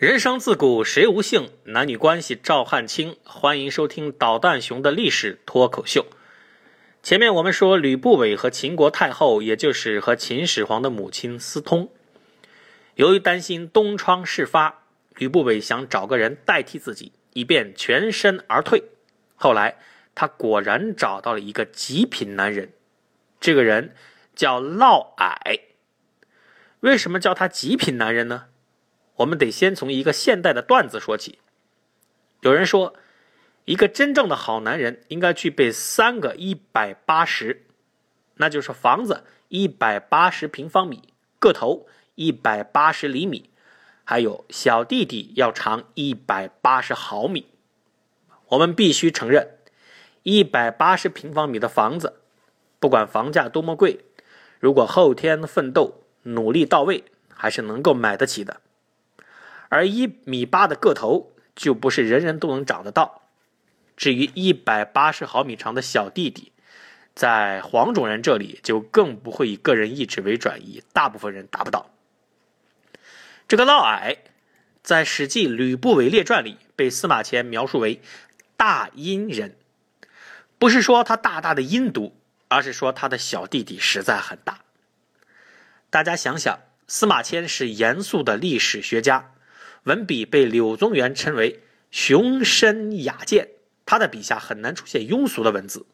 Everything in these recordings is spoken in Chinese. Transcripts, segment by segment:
人生自古谁无性，男女关系赵汉卿。欢迎收听捣蛋熊的历史脱口秀。前面我们说吕不韦和秦国太后，也就是和秦始皇的母亲私通。由于担心东窗事发，吕不韦想找个人代替自己，以便全身而退。后来他果然找到了一个极品男人，这个人叫嫪毐。为什么叫他极品男人呢？我们得先从一个现代的段子说起。有人说，一个真正的好男人应该具备三个一百八十，那就是房子一百八十平方米，个头一百八十厘米，还有小弟弟要长一百八十毫米。我们必须承认，一百八十平方米的房子，不管房价多么贵，如果后天奋斗、努力到位，还是能够买得起的。而一米八的个头就不是人人都能长得到。至于一百八十毫米长的小弟弟，在黄种人这里就更不会以个人意志为转移，大部分人达不到。这个嫪毐在《史记·吕不韦列传》里被司马迁描述为大阴人，不是说他大大的阴毒，而是说他的小弟弟实在很大。大家想想，司马迁是严肃的历史学家。文笔被柳宗元称为雄深雅健，他的笔下很难出现庸俗的文字。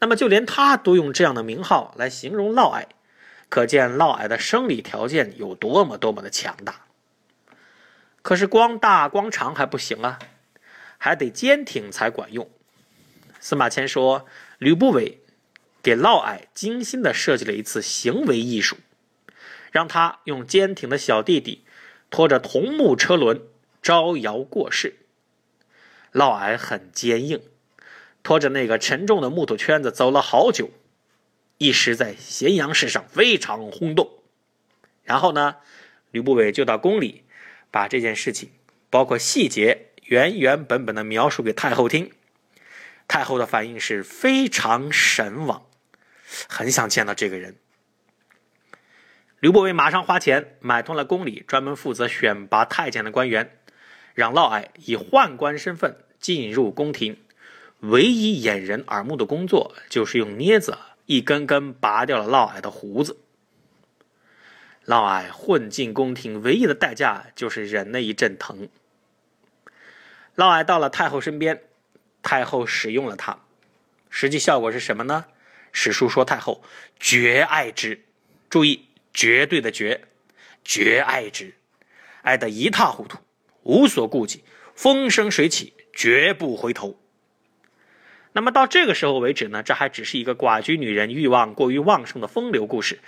那么，就连他都用这样的名号来形容嫪毐，可见嫪毐的生理条件有多么多么的强大。可是，光大光长还不行啊，还得坚挺才管用。司马迁说，吕不韦给嫪毐精心的设计了一次行为艺术，让他用坚挺的小弟弟。拖着桐木车轮招摇过市，嫪毐很坚硬，拖着那个沉重的木头圈子走了好久，一时在咸阳市上非常轰动。然后呢，吕不韦就到宫里，把这件事情包括细节原原本本的描述给太后听。太后的反应是非常神往，很想见到这个人。刘伯温马上花钱买通了宫里专门负责选拔太监的官员，让嫪毐以宦官身份进入宫廷。唯一掩人耳目的工作，就是用镊子一根根拔掉了嫪毐的胡子。嫪毐混进宫廷，唯一的代价就是忍那一阵疼。嫪毐到了太后身边，太后使用了他，实际效果是什么呢？史书说太后绝爱之。注意。绝对的绝，绝爱之，爱得一塌糊涂，无所顾忌，风生水起，绝不回头。那么到这个时候为止呢？这还只是一个寡居女人欲望过于旺盛的风流故事。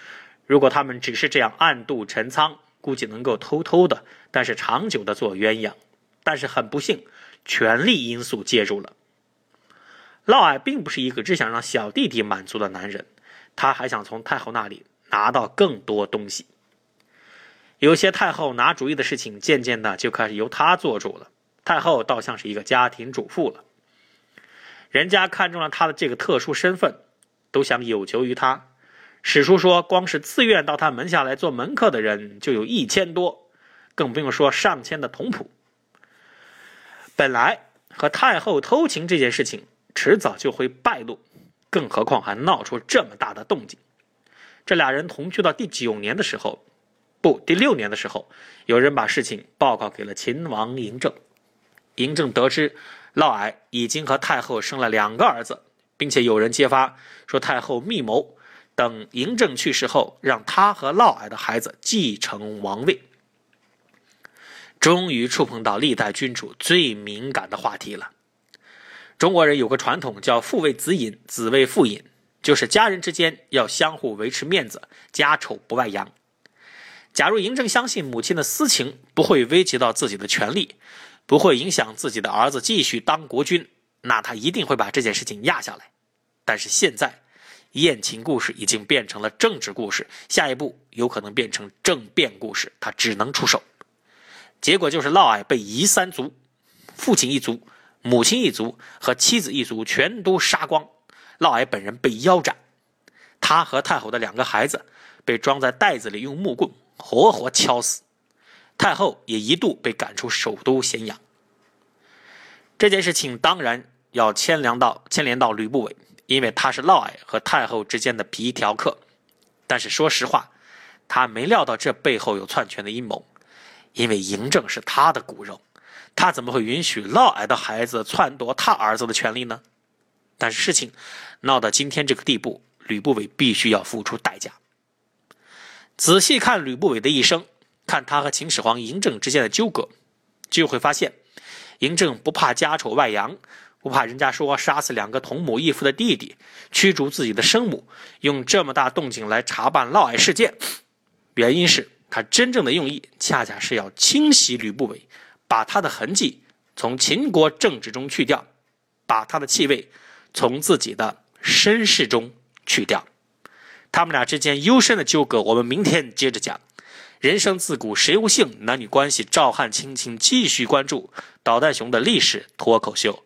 如果他们只是这样暗度陈仓，估计能够偷偷的，但是长久的做鸳鸯。但是很不幸，权力因素介入了。嫪毐并不是一个只想让小弟弟满足的男人，他还想从太后那里。拿到更多东西，有些太后拿主意的事情，渐渐的就开始由他做主了。太后倒像是一个家庭主妇了，人家看中了他的这个特殊身份，都想有求于他。史书说，光是自愿到他门下来做门客的人就有一千多，更不用说上千的童仆。本来和太后偷情这件事情，迟早就会败露，更何况还闹出这么大的动静。这俩人同居到第九年的时候，不，第六年的时候，有人把事情报告给了秦王嬴政。嬴政得知嫪毐已经和太后生了两个儿子，并且有人揭发说太后密谋，等嬴政去世后，让他和嫪毐的孩子继承王位。终于触碰到历代君主最敏感的话题了。中国人有个传统叫“父为子隐，子为父隐”。就是家人之间要相互维持面子，家丑不外扬。假如嬴政相信母亲的私情不会危及到自己的权利，不会影响自己的儿子继续当国君，那他一定会把这件事情压下来。但是现在，艳情故事已经变成了政治故事，下一步有可能变成政变故事，他只能出手。结果就是嫪毐被夷三族，父亲一族、母亲一族和妻子一族全都杀光。嫪毐本人被腰斩，他和太后的两个孩子被装在袋子里，用木棍活活敲死。太后也一度被赶出首都咸阳。这件事情当然要牵连到牵连到吕不韦，因为他是嫪毐和太后之间的皮条客。但是说实话，他没料到这背后有篡权的阴谋，因为嬴政是他的骨肉，他怎么会允许嫪毐的孩子篡夺他儿子的权利呢？但是事情闹到今天这个地步，吕不韦必须要付出代价。仔细看吕不韦的一生，看他和秦始皇嬴政之间的纠葛，就会发现，嬴政不怕家丑外扬，不怕人家说杀死两个同母异父的弟弟，驱逐自己的生母，用这么大动静来查办嫪毐事件，原因是他真正的用意，恰恰是要清洗吕不韦，把他的痕迹从秦国政治中去掉，把他的气味从自己的身世中去掉。他们俩之间幽深的纠葛，我们明天接着讲。人生自古谁无性？男女关系，赵汉卿，请继续关注导弹熊的历史脱口秀。